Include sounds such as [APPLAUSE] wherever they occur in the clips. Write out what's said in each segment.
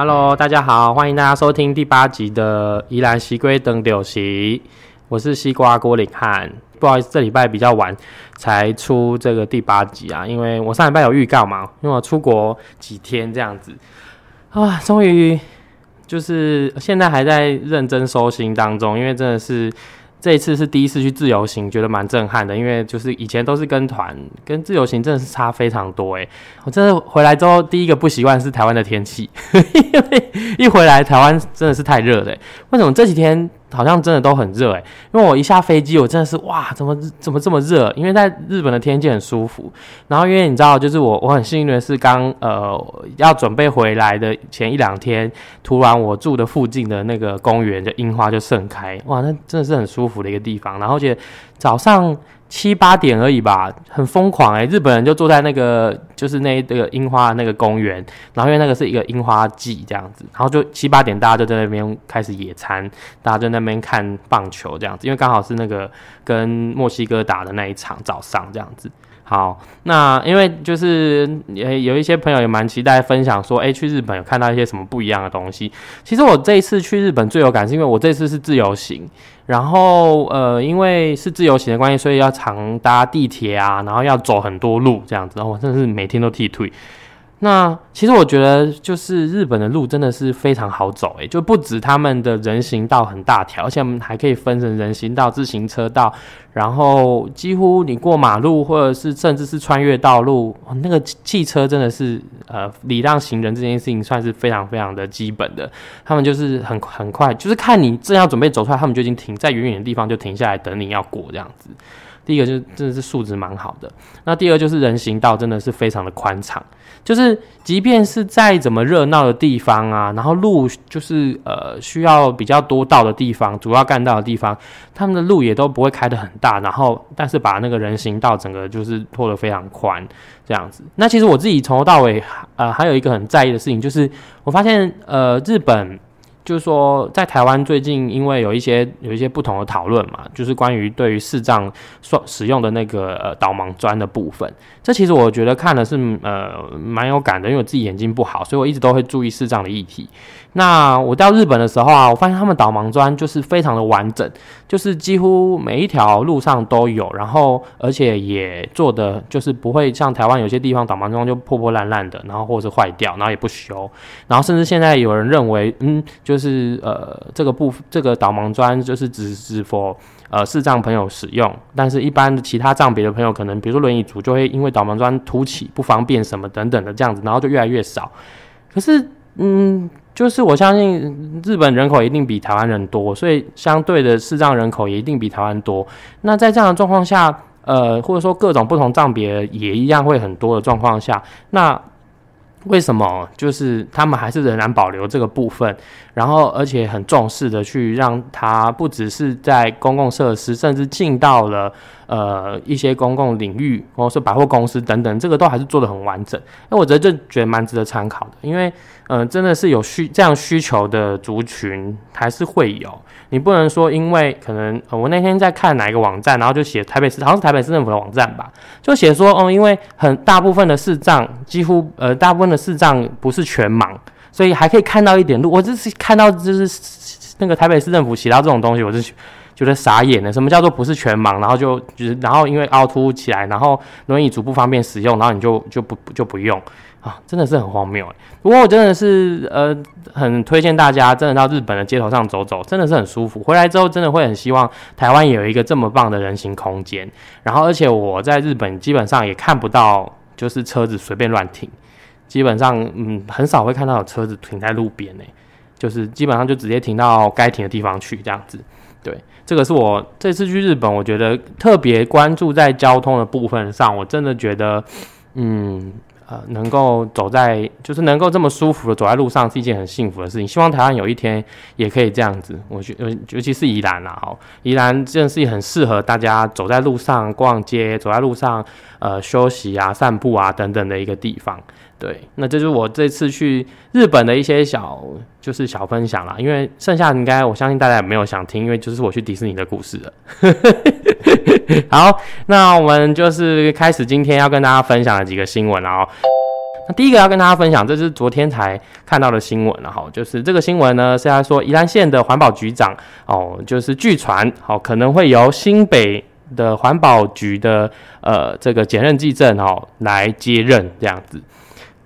Hello，大家好，欢迎大家收听第八集的宜兰西龟等柳席，我是西瓜郭领汉。不好意思，这礼拜比较晚才出这个第八集啊，因为我上礼拜有预告嘛，因为我出国几天这样子啊，终于就是现在还在认真收心当中，因为真的是。这一次是第一次去自由行，觉得蛮震撼的，因为就是以前都是跟团，跟自由行真的是差非常多诶。我真的回来之后，第一个不习惯是台湾的天气，[LAUGHS] 因为一回来台湾真的是太热了。为什么这几天？好像真的都很热诶，因为我一下飞机，我真的是哇，怎么怎么这么热？因为在日本的天气很舒服，然后因为你知道，就是我我很幸运的是，刚呃要准备回来的前一两天，突然我住的附近的那个公园的樱花就盛开，哇，那真的是很舒服的一个地方。然后且早上。七八点而已吧，很疯狂哎！日本人就坐在那个，就是那个樱花那个公园，然后因为那个是一个樱花季这样子，然后就七八点大家就在那边开始野餐，大家就那边看棒球这样子，因为刚好是那个跟墨西哥打的那一场早上这样子。好，那因为就是也有一些朋友也蛮期待分享说，哎，去日本有看到一些什么不一样的东西。其实我这一次去日本最有感是因为我这次是自由行，然后呃，因为是自由行的关系，所以要常搭地铁啊，然后要走很多路这样子，我真的是每天都剃腿。那其实我觉得，就是日本的路真的是非常好走，诶，就不止他们的人行道很大条，而且我们还可以分成人行道、自行车道，然后几乎你过马路或者是甚至是穿越道路，那个汽车真的是呃礼让行人这件事情算是非常非常的基本的，他们就是很很快，就是看你正要准备走出来，他们就已经停在远远的地方就停下来等你要过这样子。第一个就是真的是素质蛮好的，那第二就是人行道真的是非常的宽敞，就是即便是再怎么热闹的地方啊，然后路就是呃需要比较多道的地方，主要干道的地方，他们的路也都不会开得很大，然后但是把那个人行道整个就是拖得非常宽这样子。那其实我自己从头到尾呃还有一个很在意的事情，就是我发现呃日本。就是说，在台湾最近因为有一些有一些不同的讨论嘛，就是关于对于视障所使用的那个呃导盲砖的部分。这其实我觉得看的是呃蛮有感的，因为我自己眼睛不好，所以我一直都会注意视障的议题。那我到日本的时候啊，我发现他们导盲砖就是非常的完整，就是几乎每一条路上都有，然后而且也做的就是不会像台湾有些地方导盲砖就破破烂烂的，然后或者是坏掉，然后也不修，然后甚至现在有人认为，嗯，就是呃这个部这个导盲砖就是只是否呃视障朋友使用，但是一般的其他障别的朋友可能比如说轮椅族就会因为导盲砖凸起不方便什么等等的这样子，然后就越来越少。可是嗯。就是我相信日本人口一定比台湾人多，所以相对的视障人口也一定比台湾多。那在这样的状况下，呃，或者说各种不同障别也一样会很多的状况下，那为什么就是他们还是仍然保留这个部分，然后而且很重视的去让它不只是在公共设施，甚至进到了。呃，一些公共领域，或者是百货公司等等，这个都还是做的很完整。那我觉得这觉得蛮值得参考的，因为，嗯，真的是有需这样需求的族群还是会有。你不能说，因为可能我那天在看哪一个网站，然后就写台北市，好像是台北市政府的网站吧，就写说，哦，因为很大部分的视障，几乎呃大部分的视障不是全盲，所以还可以看到一点路。我就是看到就是那个台北市政府写到这种东西，我是。觉得傻眼了，什么叫做不是全盲？然后就就是，然后因为凹凸起来，然后轮椅足不方便使用，然后你就就不就不用啊，真的是很荒谬。不过我真的是呃很推荐大家，真的到日本的街头上走走，真的是很舒服。回来之后真的会很希望台湾也有一个这么棒的人行空间。然后而且我在日本基本上也看不到就是车子随便乱停，基本上嗯很少会看到有车子停在路边呢，就是基本上就直接停到该停的地方去这样子。对，这个是我这次去日本，我觉得特别关注在交通的部分上。我真的觉得，嗯，呃，能够走在，就是能够这么舒服的走在路上，是一件很幸福的事情。希望台湾有一天也可以这样子。我觉，尤其是宜兰啦，好，宜兰真的是很适合大家走在路上逛街，走在路上，呃，休息啊、散步啊等等的一个地方。对，那这就是我这次去日本的一些小，就是小分享啦。因为剩下应该我相信大家也没有想听，因为就是我去迪士尼的故事了。[LAUGHS] 好，那我们就是开始今天要跟大家分享的几个新闻哦。那第一个要跟大家分享，这是昨天才看到的新闻了哈，就是这个新闻呢是在说宜兰县的环保局长哦，就是据传哦可能会由新北的环保局的呃这个检任技证哦来接任这样子。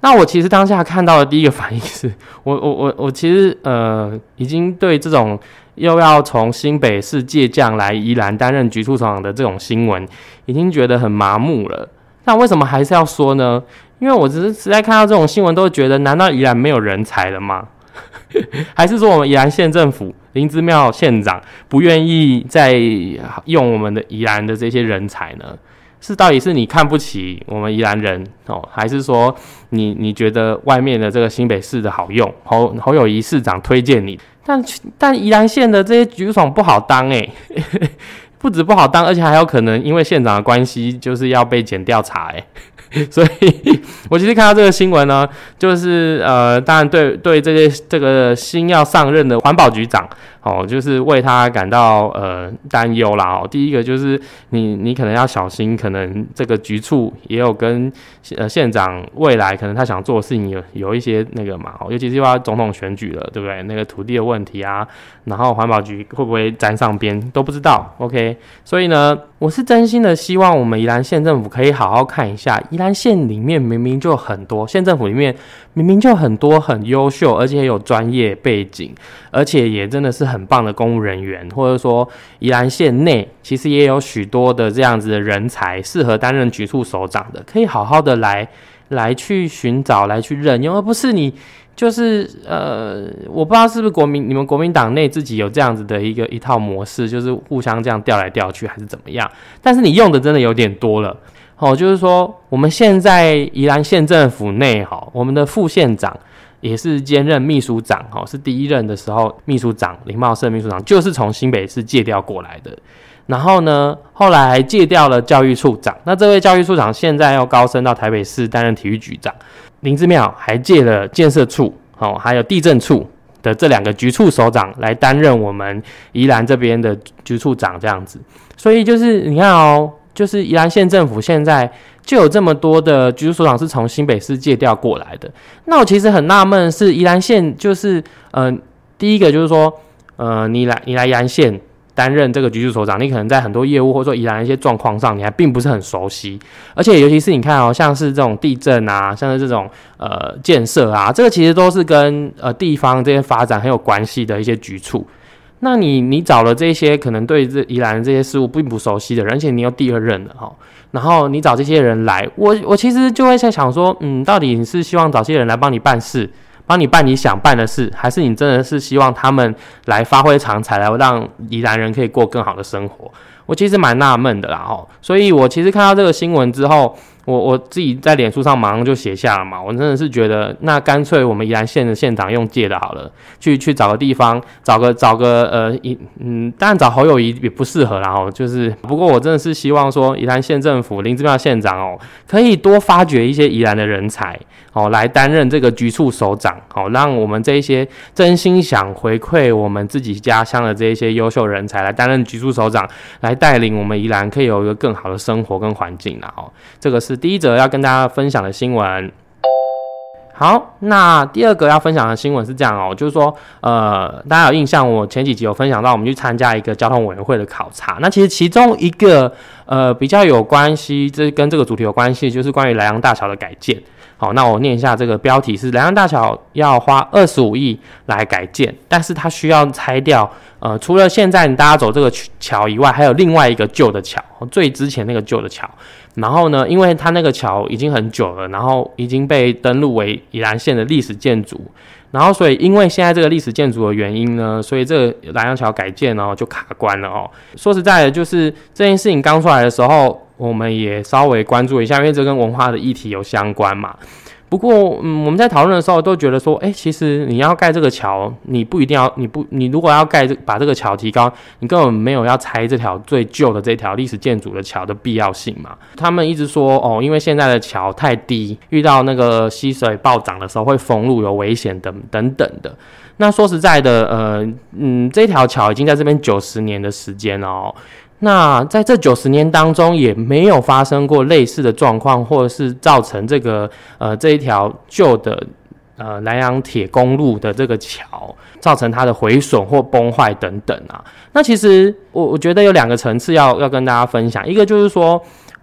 那我其实当下看到的第一个反应是 [LAUGHS] 我我我我其实呃已经对这种又要从新北市借将来宜兰担任局处长的这种新闻已经觉得很麻木了。那为什么还是要说呢？因为我只是实在看到这种新闻，都觉得难道宜兰没有人才了吗？[LAUGHS] 还是说我们宜兰县政府林之妙县长不愿意再用我们的宜兰的这些人才呢？是到底是你看不起我们宜兰人哦，还是说你你觉得外面的这个新北市的好用？侯侯友谊市长推荐你，但但宜兰县的这些局长不好当诶，不止不好当，而且还有可能因为县长的关系，就是要被检调查诶。[LAUGHS] 所以，我其实看到这个新闻呢，就是呃，当然对对这些这个新要上任的环保局长。哦，就是为他感到呃担忧啦。哦，第一个就是你你可能要小心，可能这个局处也有跟呃县长未来可能他想做的事情有有一些那个嘛。哦，尤其是要总统选举了，对不对？那个土地的问题啊，然后环保局会不会沾上边都不知道。OK，所以呢，我是真心的希望我们宜兰县政府可以好好看一下，宜兰县里面明明就很多县政府里面明明就很多很优秀，而且有专业背景，而且也真的是。很棒的公务人员，或者说宜兰县内其实也有许多的这样子的人才，适合担任局处首长的，可以好好的来来去寻找，来去任用，而不是你就是呃，我不知道是不是国民你们国民党内自己有这样子的一个一套模式，就是互相这样调来调去，还是怎么样？但是你用的真的有点多了哦，就是说我们现在宜兰县政府内哈，我们的副县长。也是兼任秘书长，哈，是第一任的时候，秘书长林茂盛秘书长就是从新北市借调过来的。然后呢，后来还借调了教育处长。那这位教育处长现在要高升到台北市担任体育局长。林志妙还借了建设处，哦，还有地震处的这两个局处首长来担任我们宜兰这边的局处长，这样子。所以就是你看哦。就是宜兰县政府现在就有这么多的局处所长是从新北市借调过来的。那我其实很纳闷，是宜兰县就是，嗯，第一个就是说，呃，你来你来宜兰县担任这个局处所长，你可能在很多业务或者说宜兰一些状况上，你还并不是很熟悉。而且尤其是你看哦，像是这种地震啊，像是这种呃建设啊，这个其实都是跟呃地方这些发展很有关系的一些局处。那你你找了这些可能对这宜兰这些事物并不熟悉的人，而且你又第二任了哈，然后你找这些人来，我我其实就会在想说，嗯，到底你是希望找些人来帮你办事，帮你办你想办的事，还是你真的是希望他们来发挥长才，来让宜兰人可以过更好的生活？我其实蛮纳闷的啦哈，所以我其实看到这个新闻之后。我我自己在脸书上马上就写下了嘛，我真的是觉得那干脆我们宜兰县的县长用借的好了，去去找个地方，找个找个呃一嗯，当然找侯友谊也不适合然后就是不过我真的是希望说宜兰县政府林志妙县长哦，可以多发掘一些宜兰的人才哦，来担任这个局处首长哦，让我们这一些真心想回馈我们自己家乡的这一些优秀人才来担任局处首长，来带领我们宜兰可以有一个更好的生活跟环境然后这个是。第一则要跟大家分享的新闻，好，那第二个要分享的新闻是这样哦，就是说，呃，大家有印象，我前几集有分享到，我们去参加一个交通委员会的考察，那其实其中一个呃比较有关系，这跟这个主题有关系，就是关于莱阳大桥的改建。好，那我念一下这个标题是：莱阳大桥要花二十五亿来改建，但是它需要拆掉，呃，除了现在大家走这个桥以外，还有另外一个旧的桥，最之前那个旧的桥。然后呢，因为它那个桥已经很久了，然后已经被登录为宜兰县的历史建筑，然后所以因为现在这个历史建筑的原因呢，所以这个南洋桥改建呢就卡关了哦。说实在的，就是这件事情刚出来的时候，我们也稍微关注一下，因为这跟文化的议题有相关嘛。不过，嗯，我们在讨论的时候都觉得说，哎，其实你要盖这个桥，你不一定要，你不，你如果要盖这把这个桥提高，你根本没有要拆这条最旧的这条历史建筑的桥的必要性嘛。他们一直说，哦，因为现在的桥太低，遇到那个溪水暴涨的时候会封路，有危险等等等的。那说实在的，呃，嗯，这条桥已经在这边九十年的时间了。那在这九十年当中，也没有发生过类似的状况，或者是造成这个呃这一条旧的呃南阳铁公路的这个桥造成它的毁损或崩坏等等啊。那其实我我觉得有两个层次要要跟大家分享，一个就是说。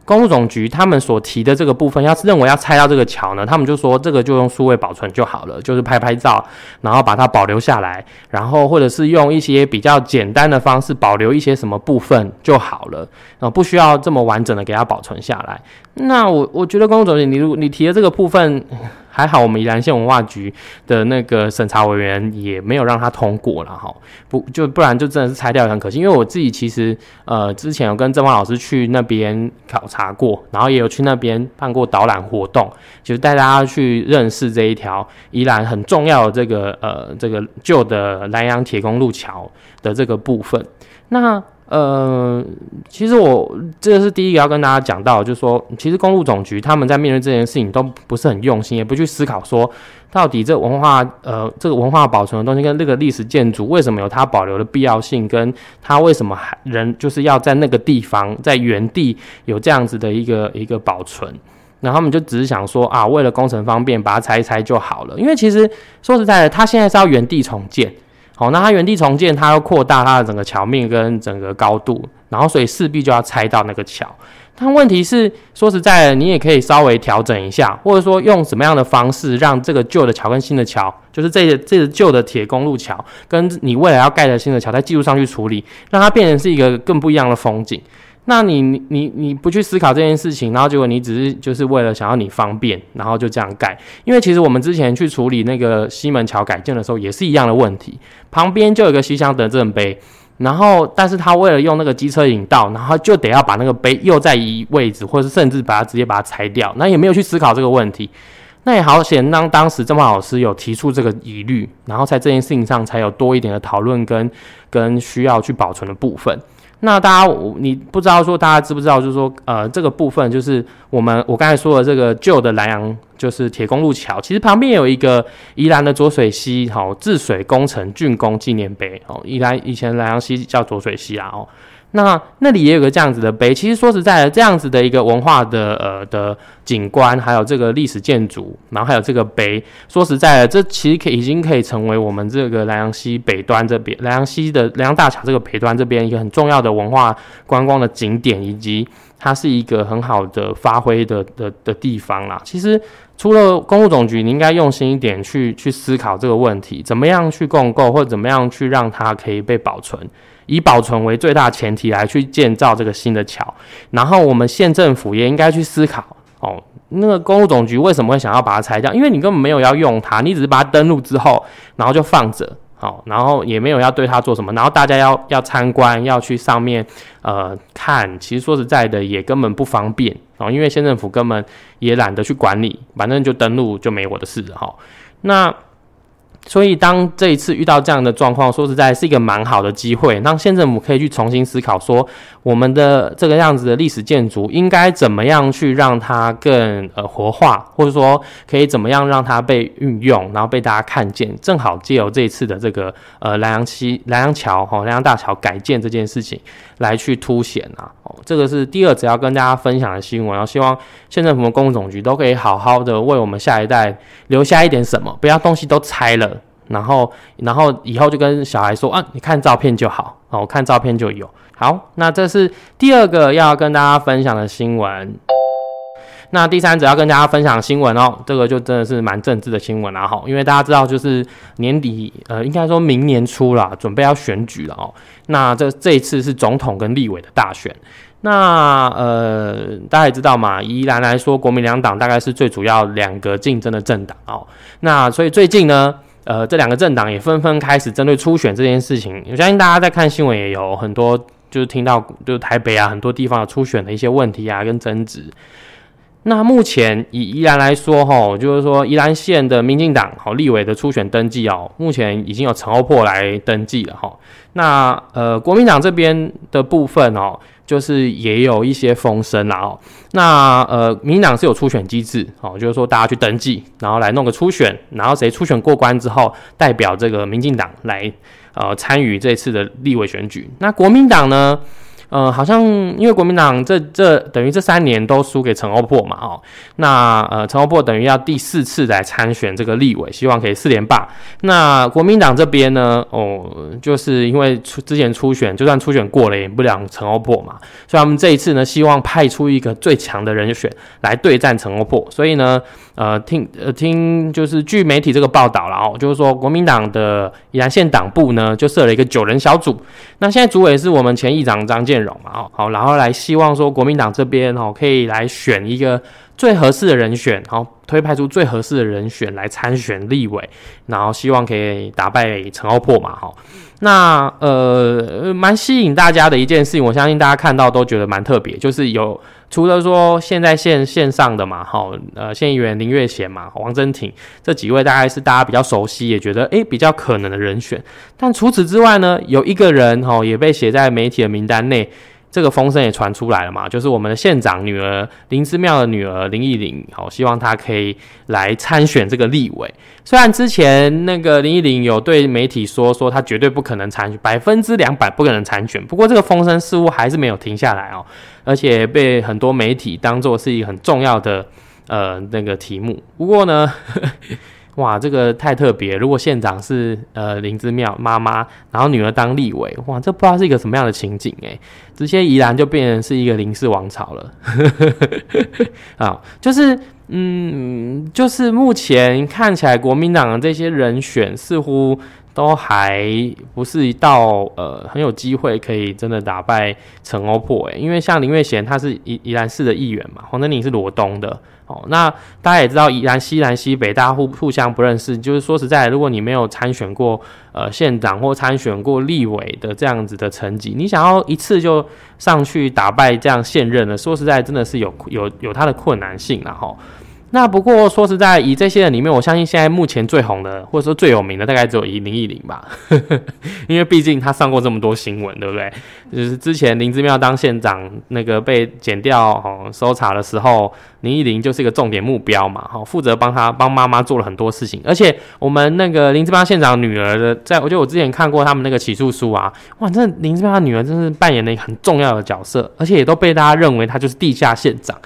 公路总局他们所提的这个部分，要是认为要拆掉这个桥呢，他们就说这个就用数位保存就好了，就是拍拍照，然后把它保留下来，然后或者是用一些比较简单的方式保留一些什么部分就好了，啊，不需要这么完整的给它保存下来。那我我觉得公路总局，你如你提的这个部分。还好，我们宜兰县文化局的那个审查委员也没有让他通过了哈，不就不然就真的是拆掉也很可惜。因为我自己其实呃之前有跟郑芳老师去那边考察过，然后也有去那边办过导览活动，就是带大家去认识这一条宜兰很重要的这个呃这个旧的南洋铁公路桥的这个部分。那呃，其实我这是第一个要跟大家讲到，就是说，其实公路总局他们在面对这件事情都不是很用心，也不去思考说，到底这文化呃这个文化保存的东西跟这个历史建筑为什么有它保留的必要性，跟它为什么还人就是要在那个地方在原地有这样子的一个一个保存，然后他们就只是想说啊，为了工程方便，把它拆一拆就好了，因为其实说实在的，它现在是要原地重建。好，那它原地重建，它要扩大它的整个桥面跟整个高度，然后所以势必就要拆到那个桥。但问题是，说实在的，你也可以稍微调整一下，或者说用什么样的方式，让这个旧的桥跟新的桥，就是这个这个旧的铁公路桥，跟你未来要盖的新的桥，在技术上去处理，让它变成是一个更不一样的风景。那你你你不去思考这件事情，然后结果你只是就是为了想要你方便，然后就这样盖。因为其实我们之前去处理那个西门桥改建的时候，也是一样的问题。旁边就有个西乡德政碑，然后但是他为了用那个机车引道，然后就得要把那个碑又再移位置，或是甚至把它直接把它拆掉。那也没有去思考这个问题。那也好险，当当时郑茂老师有提出这个疑虑，然后在这件事情上才有多一点的讨论跟跟需要去保存的部分。那大家，你不知道说大家知不知道，就是说，呃，这个部分就是我们我刚才说的这个旧的南洋就是铁公路桥，其实旁边有一个宜兰的浊水溪，好治水工程竣工纪念碑，哦，宜兰以前南洋溪叫浊水溪啊，哦。那那里也有个这样子的碑，其实说实在的，这样子的一个文化的呃的景观，还有这个历史建筑，然后还有这个碑，说实在的，这其实可以已经可以成为我们这个南阳西北端这边，南阳西的南阳大桥这个北端这边一个很重要的文化观光的景点，以及它是一个很好的发挥的的的地方啦。其实除了公路总局，你应该用心一点去去思考这个问题，怎么样去共构，或者怎么样去让它可以被保存。以保存为最大前提来去建造这个新的桥，然后我们县政府也应该去思考哦，那个公路总局为什么会想要把它拆掉？因为你根本没有要用它，你只是把它登录之后，然后就放着，好，然后也没有要对它做什么，然后大家要要参观，要去上面呃看，其实说实在的也根本不方便哦，因为县政府根本也懒得去管理，反正就登录就没我的事了哈，那。所以，当这一次遇到这样的状况，说实在是一个蛮好的机会，让县政府可以去重新思考，说我们的这个样子的历史建筑应该怎么样去让它更呃活化，或者说可以怎么样让它被运用，然后被大家看见。正好借由这一次的这个呃南洋溪、南洋桥、哈南洋大桥改建这件事情来去凸显啊。这个是第二只要跟大家分享的新闻，然后希望县政府的公务总局都可以好好的为我们下一代留下一点什么，不要东西都拆了。然后，然后以后就跟小孩说啊，你看照片就好，哦，我看照片就有。好，那这是第二个要跟大家分享的新闻。那第三则要跟大家分享新闻哦，这个就真的是蛮政治的新闻了哈，因为大家知道就是年底，呃，应该说明年初了，准备要选举了哦。那这这一次是总统跟立委的大选。那呃，大家也知道嘛，依然来说，国民两党大概是最主要两个竞争的政党哦。那所以最近呢。呃，这两个政党也纷纷开始针对初选这件事情，我相信大家在看新闻也有很多，就是听到就是台北啊很多地方的初选的一些问题啊跟争执。那目前以宜兰来说，哈，就是说宜兰县的民进党好立委的初选登记哦，目前已经有陈欧珀来登记了哈。那呃，国民党这边的部分哦。就是也有一些风声啦哦，那呃，民党是有初选机制哦，就是说大家去登记，然后来弄个初选，然后谁初选过关之后，代表这个民进党来呃参与这次的立委选举。那国民党呢，呃，好像因为国民党这这等于这三年都输给陈欧珀嘛，哦，那呃陈欧珀等于要第四次来参选这个立委，希望可以四连霸。那国民党这边呢，哦，就是因为出之前初选，就算初选过了，也不了陈欧珀嘛，所以他们这一次呢，希望派出一个最强的人选来对战陈欧珀。所以呢，呃，听呃听就是据媒体这个报道了哦，就是说国民党的宜兰县党部呢，就设了一个九人小组。那现在主委是我们前议长张建荣嘛，哦，好，然后来希望说国民党这边哦，可以来选一个最合适的人选，好，推派出最合适的人选来参选立委，然后希望可以打败陈欧珀嘛，哈，那呃，蛮吸引大家的一件事情，我相信大家看到都觉得蛮特别，就是有除了说现在线线上的嘛，哈，呃，县议员林月贤嘛，王真挺这几位大概是大家比较熟悉，也觉得诶比较可能的人选，但除此之外呢，有一个人哈也被写在媒体的名单内。这个风声也传出来了嘛，就是我们的县长女儿林之妙的女儿林忆玲，好，希望她可以来参选这个立委。虽然之前那个林忆玲有对媒体说，说她绝对不可能参选，百分之两百不可能参选。不过这个风声似乎还是没有停下来哦，而且被很多媒体当做是一个很重要的呃那个题目。不过呢。哇，这个太特别！如果县长是呃林之妙妈妈，然后女儿当立委，哇，这不知道是一个什么样的情景诶，直接宜兰就变成是一个林氏王朝了。[LAUGHS] 啊，就是嗯，就是目前看起来国民党的这些人选似乎都还不是一道呃很有机会可以真的打败陈欧珀诶，因为像林月贤他是宜宜兰市的议员嘛，黄登宁是罗东的。哦，那大家也知道，宜兰西南西北，大家互互相不认识。就是说实在，如果你没有参选过呃县长或参选过立委的这样子的成绩，你想要一次就上去打败这样现任的，说实在，真的是有有有它的困难性了哈。那不过说实在，以这些人里面，我相信现在目前最红的，或者说最有名的，大概只有林忆玲吧，[LAUGHS] 因为毕竟他上过这么多新闻，对不对？就是之前林之妙当县长那个被剪掉哦搜查的时候，林忆玲就是一个重点目标嘛，哈，负责帮他帮妈妈做了很多事情，而且我们那个林之妙县长女儿的，在我觉得我之前看过他们那个起诉书啊，哇，这林之妙女儿真是扮演了一个很重要的角色，而且也都被大家认为她就是地下县长。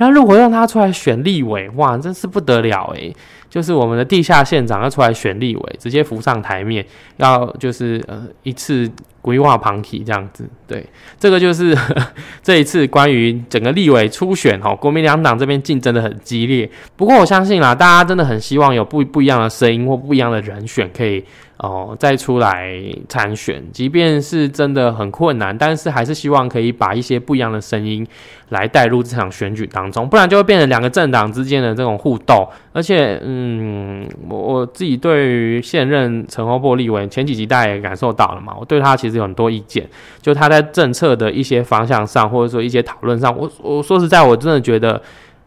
那如果让他出来选立委，哇，真是不得了诶。就是我们的地下县长要出来选立委，直接浮上台面，要就是呃一次规划旁体这样子。对，这个就是 [LAUGHS] 这一次关于整个立委初选哈，国民两党这边竞争的很激烈。不过我相信啦，大家真的很希望有不不一样的声音或不一样的人选可以。哦，再出来参选，即便是真的很困难，但是还是希望可以把一些不一样的声音来带入这场选举当中，不然就会变成两个政党之间的这种互斗。而且，嗯，我我自己对于现任陈欧波立委前几集大家也感受到了嘛，我对他其实有很多意见，就他在政策的一些方向上，或者说一些讨论上，我我说实在，我真的觉得，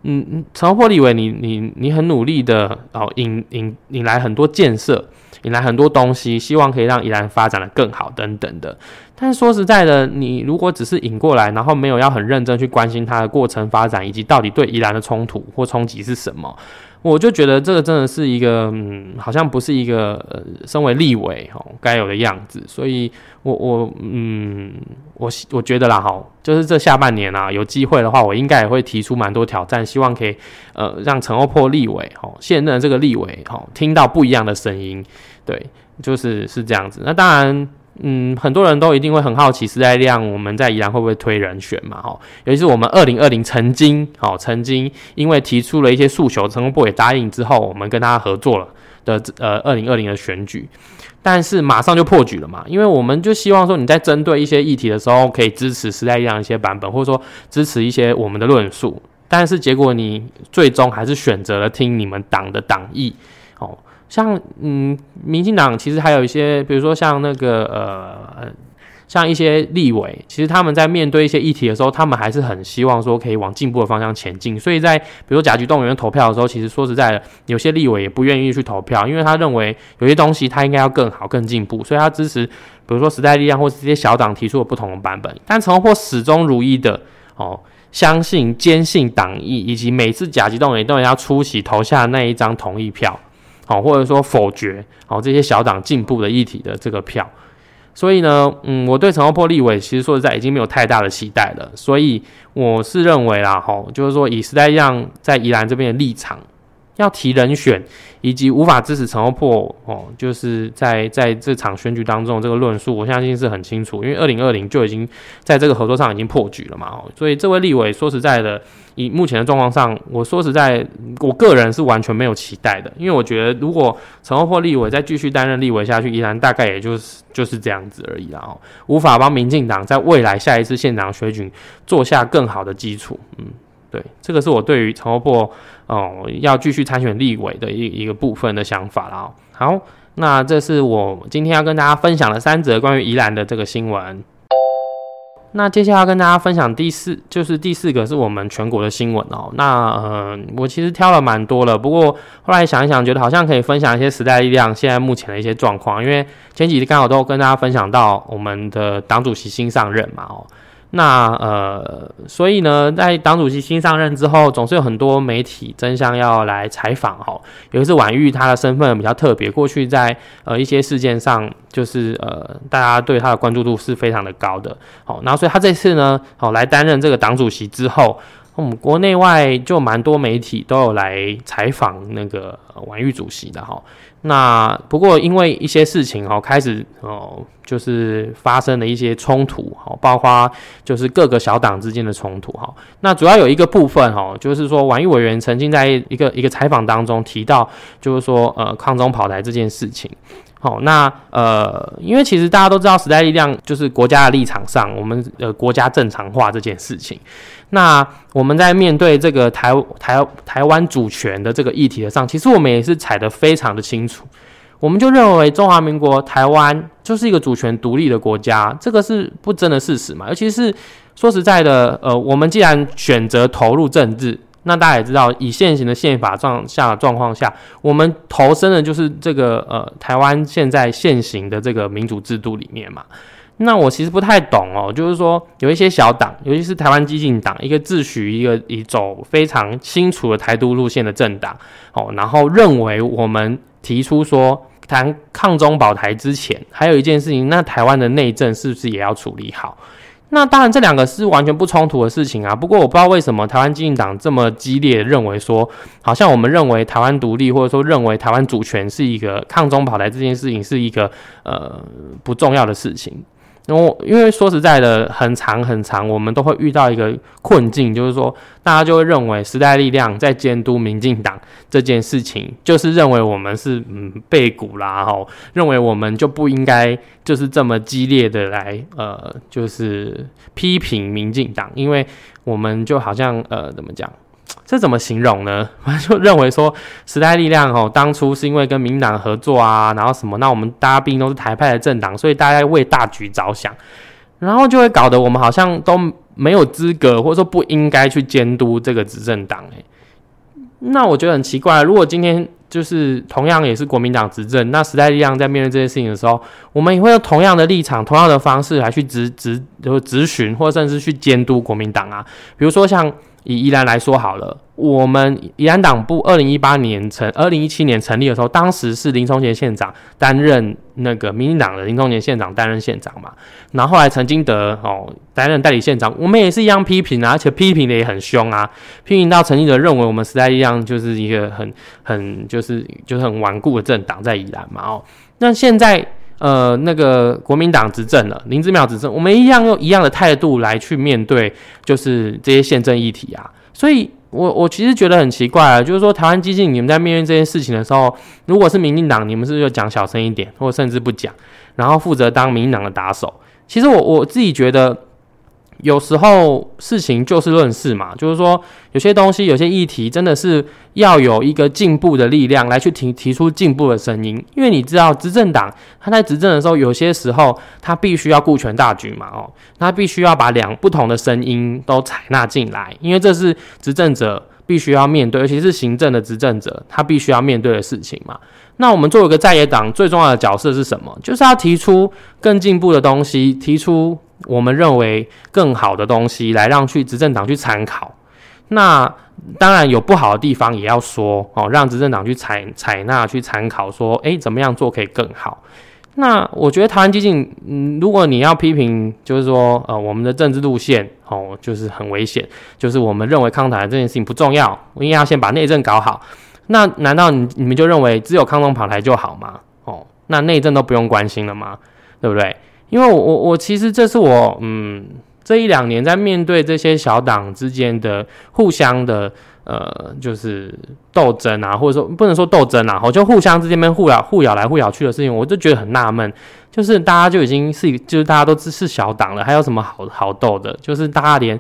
嗯嗯，陈厚波立伟，你你你很努力的哦，引引引来很多建设。引来很多东西，希望可以让宜兰发展的更好等等的。但是说实在的，你如果只是引过来，然后没有要很认真去关心它的过程发展，以及到底对宜兰的冲突或冲击是什么，我就觉得这个真的是一个，嗯，好像不是一个呃，身为立委哦该有的样子。所以，我我嗯，我我觉得啦，哈，就是这下半年啊，有机会的话，我应该也会提出蛮多挑战，希望可以呃让陈欧珀立委哦现任这个立委哦听到不一样的声音。对，就是是这样子。那当然，嗯，很多人都一定会很好奇，时代力量我们在宜兰会不会推人选嘛？哈，尤其是我们二零二零曾经，哦，曾经因为提出了一些诉求，成功部也答应之后，我们跟他合作了的，呃，二零二零的选举，但是马上就破局了嘛，因为我们就希望说你在针对一些议题的时候，可以支持时代力量一些版本，或者说支持一些我们的论述，但是结果你最终还是选择了听你们党的党意，像嗯，民进党其实还有一些，比如说像那个呃，像一些立委，其实他们在面对一些议题的时候，他们还是很希望说可以往进步的方向前进。所以在比如说甲级动员投票的时候，其实说实在的，有些立委也不愿意去投票，因为他认为有些东西他应该要更好、更进步，所以他支持比如说时代力量或者这些小党提出的不同的版本。但陈伯始终如一的哦，相信、坚信党意，以及每次甲级动员都要出席投下那一张同意票。好，或者说否决好这些小党进步的议题的这个票，所以呢，嗯，我对陈厚波立委其实说实在已经没有太大的期待了。所以我是认为啦，吼，就是说以时代一样在宜兰这边的立场，要提人选，以及无法支持陈厚破哦，就是在在这场选举当中这个论述，我相信是很清楚，因为二零二零就已经在这个合作上已经破局了嘛，哦，所以这位立委说实在的。以目前的状况上，我说实在，我个人是完全没有期待的，因为我觉得如果陈厚破立委再继续担任立委下去，依然大概也就是就是这样子而已啦，哦，无法帮民进党在未来下一次县长选举做下更好的基础。嗯，对，这个是我对于陈厚破哦要继续参选立委的一一个部分的想法啦。好，那这是我今天要跟大家分享的三则关于宜兰的这个新闻。那接下来要跟大家分享第四，就是第四个是我们全国的新闻哦。那呃，我其实挑了蛮多了，不过后来想一想，觉得好像可以分享一些时代力量现在目前的一些状况，因为前几天刚好都跟大家分享到我们的党主席新上任嘛哦。那呃，所以呢，在党主席新上任之后，总是有很多媒体争相要来采访哈。有一次婉玉她的身份比较特别，过去在呃一些事件上，就是呃大家对她的关注度是非常的高的。好，然后所以她这次呢，好来担任这个党主席之后。我们国内外就蛮多媒体都有来采访那个婉玉主席的哈。那不过因为一些事情哦，开始哦就是发生了一些冲突哈，包括就是各个小党之间的冲突哈。那主要有一个部分哈，就是说婉玉委员曾经在一个一个采访当中提到，就是说呃抗中跑台这件事情。好，那呃，因为其实大家都知道时代力量就是国家的立场上，我们呃国家正常化这件事情。那我们在面对这个台台台湾主权的这个议题的上，其实我们也是踩得非常的清楚。我们就认为中华民国台湾就是一个主权独立的国家，这个是不争的事实嘛。尤其是说实在的，呃，我们既然选择投入政治。那大家也知道，以现行的宪法状下状况下，我们投身的就是这个呃台湾现在现行的这个民主制度里面嘛。那我其实不太懂哦，就是说有一些小党，尤其是台湾激进党，一个自诩一个以走非常清楚的台独路线的政党，哦，然后认为我们提出说谈抗中保台之前，还有一件事情，那台湾的内政是不是也要处理好？那当然，这两个是完全不冲突的事情啊。不过我不知道为什么台湾激进党这么激烈认为说，好像我们认为台湾独立，或者说认为台湾主权是一个抗中跑台这件事情是一个呃不重要的事情。然后因为说实在的，很长很长，我们都会遇到一个困境，就是说，大家就会认为时代力量在监督民进党这件事情，就是认为我们是嗯背骨啦，吼，认为我们就不应该就是这么激烈的来呃，就是批评民进党，因为我们就好像呃怎么讲？这怎么形容呢？[LAUGHS] 就认为说时代力量哦，当初是因为跟民党合作啊，然后什么，那我们大家毕竟都是台派的政党，所以大家为大局着想，然后就会搞得我们好像都没有资格，或者说不应该去监督这个执政党。诶，那我觉得很奇怪，如果今天就是同样也是国民党执政，那时代力量在面对这些事情的时候，我们也会用同样的立场、同样的方式来去执执就咨询，或者甚至去监督国民党啊，比如说像。以宜兰来说好了，我们宜兰党部二零一八年成，二零一七年成立的时候，当时是林松贤县长担任那个民进党的林松贤县长担任县长嘛，然后后来陈金德哦担任代理县长，我们也是一样批评啊，而且批评的也很凶啊，批评到陈金德认为我们时代力量就是一个很很就是就是很顽固的政党在宜兰嘛哦，那现在。呃，那个国民党执政了，林志妙执政，我们一样用一样的态度来去面对，就是这些宪政议题啊。所以，我我其实觉得很奇怪啊，就是说台湾激进，你们在面对这件事情的时候，如果是民进党，你们是不是就讲小声一点，或甚至不讲，然后负责当民进党的打手？其实我我自己觉得。有时候事情就事论事嘛，就是说有些东西、有些议题，真的是要有一个进步的力量来去提提出进步的声音。因为你知道，执政党他在执政的时候，有些时候他必须要顾全大局嘛，哦，他必须要把两不同的声音都采纳进来，因为这是执政者必须要面对，尤其是行政的执政者，他必须要面对的事情嘛。那我们作为一个在野党，最重要的角色是什么？就是要提出更进步的东西，提出。我们认为更好的东西来让去执政党去参考，那当然有不好的地方也要说哦，让执政党去采采纳去参考，说诶怎么样做可以更好。那我觉得台湾激进，嗯，如果你要批评，就是说，呃，我们的政治路线，哦，就是很危险，就是我们认为抗台这件事情不重要，我应该要先把内政搞好。那难道你你们就认为只有抗中跑台就好吗？哦，那内政都不用关心了吗？对不对？因为我我我其实这是我，嗯，这一两年在面对这些小党之间的互相的。呃，就是斗争啊，或者说不能说斗争啊，好，就互相之间边互咬、互咬来互咬去的事情，我就觉得很纳闷。就是大家就已经是，就是大家都是小党了，还有什么好好斗的？就是大家连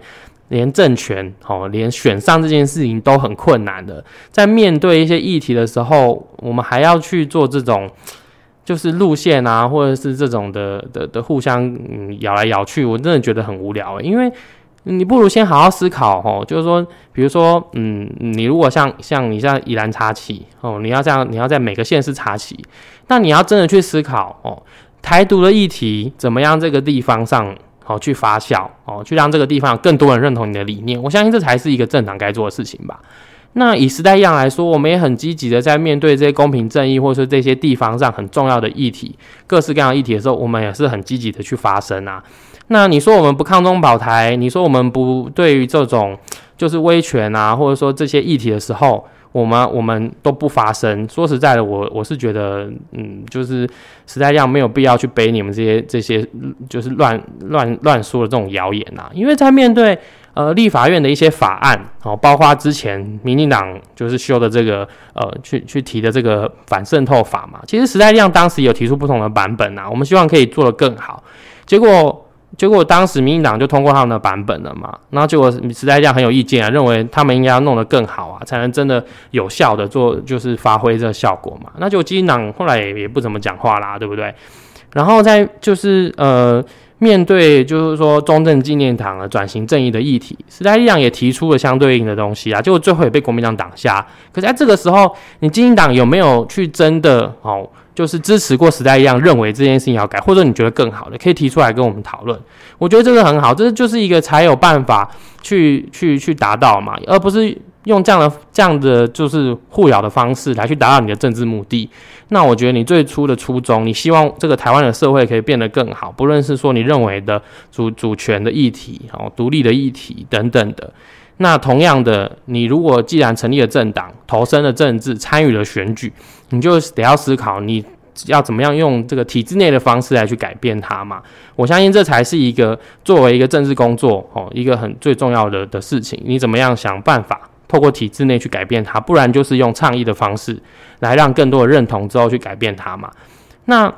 连政权哦，连选上这件事情都很困难的，在面对一些议题的时候，我们还要去做这种就是路线啊，或者是这种的的的互相嗯咬来咬去，我真的觉得很无聊，因为。你不如先好好思考哦，就是说，比如说，嗯，你如果像像你像宜兰插旗哦，你要这样，你要在每个县市插旗，那你要真的去思考哦，台独的议题怎么样这个地方上好去发酵哦，去让这个地方更多人认同你的理念，我相信这才是一个政党该做的事情吧。那以时代一样来说，我们也很积极的在面对这些公平正义，或者说这些地方上很重要的议题，各式各样的议题的时候，我们也是很积极的去发声啊。那你说我们不抗中保台，你说我们不对于这种就是威权啊，或者说这些议题的时候，我们我们都不发声。说实在的，我我是觉得，嗯，就是时代量没有必要去背你们这些这些就是乱乱乱说的这种谣言呐。因为在面对呃立法院的一些法案，哦，包括之前民进党就是修的这个呃去去提的这个反渗透法嘛，其实时代量当时有提出不同的版本呐，我们希望可以做得更好，结果。结果当时民进党就通过他们的版本了嘛，然后结果时代力量很有意见啊，认为他们应该要弄得更好啊，才能真的有效的做，就是发挥这个效果嘛。那就基进党后来也也不怎么讲话啦，对不对？然后在就是呃面对就是说中正纪念堂啊转型正义的议题，时代力量也提出了相对应的东西啊，结果最后也被国民党挡下。可是在这个时候，你基进党有没有去真的哦？就是支持过时代一样，认为这件事情要改，或者你觉得更好的，可以提出来跟我们讨论。我觉得这个很好，这就是一个才有办法去去去达到嘛，而不是用这样的这样的就是互咬的方式来去达到你的政治目的。那我觉得你最初的初衷，你希望这个台湾的社会可以变得更好，不论是说你认为的主主权的议题，哦，独立的议题等等的。那同样的，你如果既然成立了政党，投身了政治，参与了选举，你就得要思考，你要怎么样用这个体制内的方式来去改变它嘛？我相信这才是一个作为一个政治工作哦，一个很最重要的的事情。你怎么样想办法透过体制内去改变它？不然就是用倡议的方式来让更多的认同之后去改变它嘛？那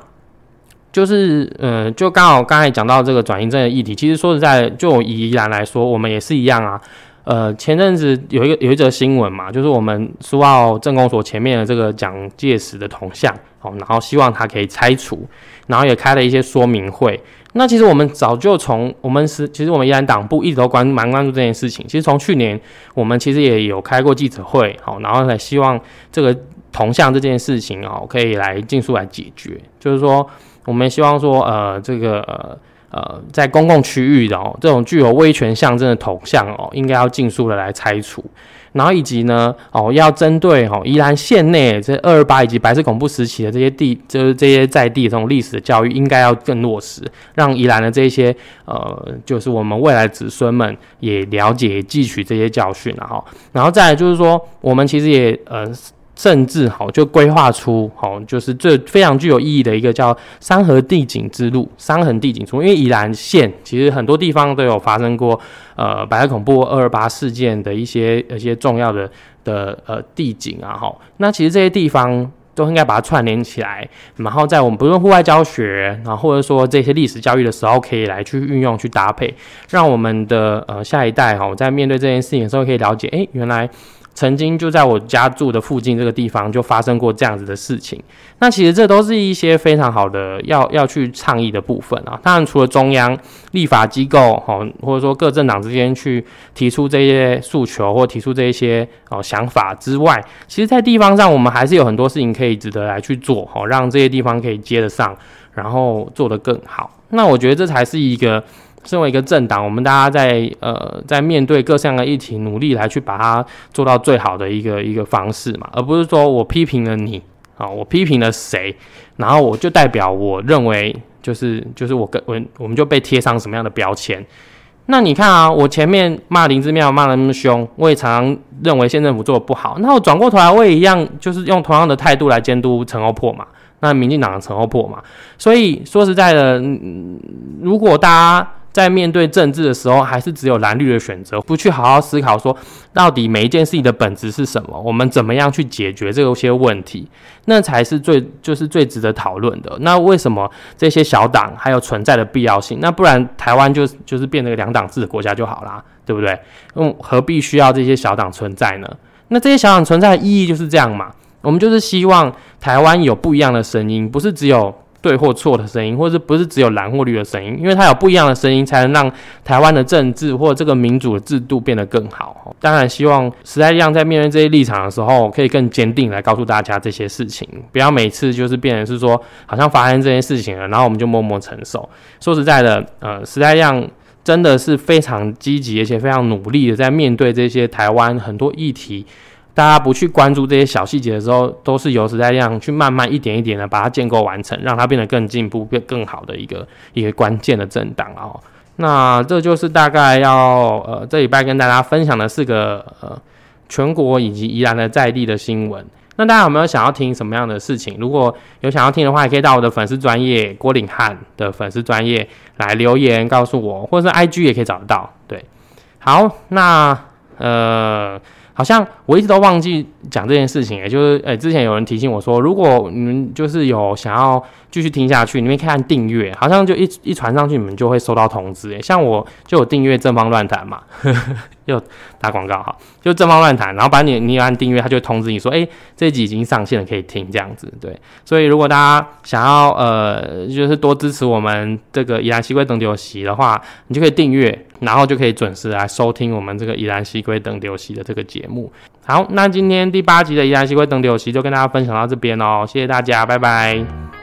就是嗯，就刚好刚才讲到这个转型正的议题，其实说实在，就以宜兰来说，我们也是一样啊。呃，前阵子有一个有一则新闻嘛，就是我们苏澳政工所前面的这个蒋介石的铜像，哦，然后希望他可以拆除，然后也开了一些说明会。那其实我们早就从我们是，其实我们宜兰党部一直都关蛮关注这件事情。其实从去年我们其实也有开过记者会，好，然后来希望这个铜像这件事情哦，可以来尽速来解决。就是说，我们希望说，呃，这个呃。呃，在公共区域的哦，这种具有威权象征的头像哦，应该要尽速的来拆除。然后以及呢，哦，要针对哦宜兰县内这二二八以及白色恐怖时期的这些地，就是这些在地这种历史的教育，应该要更落实，让宜兰的这些呃，就是我们未来子孙们也了解、汲取这些教训了哈。然后再来就是说，我们其实也呃。甚至好就规划出好，就是这非常具有意义的一个叫山河地景之路，山横地景出。因为宜兰县其实很多地方都有发生过呃白色恐怖二二八事件的一些一些重要的的呃地景啊，哈，那其实这些地方都应该把它串联起来，然后在我们不论户外教学，然后或者说这些历史教育的时候，可以来去运用去搭配，让我们的呃下一代哈在面对这件事情的时候，可以了解，哎，原来。曾经就在我家住的附近这个地方就发生过这样子的事情，那其实这都是一些非常好的要要去倡议的部分啊。当然，除了中央立法机构哈，或者说各政党之间去提出这些诉求或提出这一些哦想法之外，其实，在地方上我们还是有很多事情可以值得来去做哈，让这些地方可以接得上，然后做得更好。那我觉得这才是一个。身为一个政党，我们大家在呃在面对各项的议题，努力来去把它做到最好的一个一个方式嘛，而不是说我批评了你，啊，我批评了谁，然后我就代表我认为就是就是我跟我我们就被贴上什么样的标签。那你看啊，我前面骂林之妙骂的那么凶，我也常常认为县政府做的不好。那我转过头来，我也一样，就是用同样的态度来监督陈欧破嘛。那民进党的陈欧破嘛。所以说实在的，如果大家。在面对政治的时候，还是只有蓝绿的选择，不去好好思考说，到底每一件事情的本质是什么？我们怎么样去解决这些问题？那才是最就是最值得讨论的。那为什么这些小党还有存在的必要性？那不然台湾就就是变成两党制的国家就好啦，对不对？嗯，何必需要这些小党存在呢？那这些小党存在的意义就是这样嘛？我们就是希望台湾有不一样的声音，不是只有。对或错的声音，或者不是只有蓝或绿的声音，因为它有不一样的声音，才能让台湾的政治或这个民主的制度变得更好。当然，希望时代力量在面对这些立场的时候，可以更坚定来告诉大家这些事情，不要每次就是变成是说，好像发生这件事情了，然后我们就默默承受。说实在的，呃，时代力量真的是非常积极，而且非常努力的在面对这些台湾很多议题。大家不去关注这些小细节的时候，都是由时代力量去慢慢一点一点的把它建构完成，让它变得更进步、变更好的一个一个关键的政党哦。那这就是大概要呃这礼拜跟大家分享的四个呃全国以及宜兰的在地的新闻。那大家有没有想要听什么样的事情？如果有想要听的话，也可以到我的粉丝专业郭岭汉的粉丝专业来留言告诉我，或者是 IG 也可以找得到。对，好，那呃。好像我一直都忘记讲这件事情，也就是，诶，之前有人提醒我说，如果你们就是有想要继续听下去，你们看订阅，好像就一一传上去，你们就会收到通知。诶，像我就有订阅正方乱谈嘛。[LAUGHS] 又打广告哈，就正方乱谈，然后把你你按订阅，他就通知你说，哎，这集已经上线了，可以听这样子。对，所以如果大家想要呃，就是多支持我们这个依然西龟等酒席的话，你就可以订阅，然后就可以准时来收听我们这个依然西归等流席的这个节目。好，那今天第八集的依然西归等流席就跟大家分享到这边哦，谢谢大家，拜拜。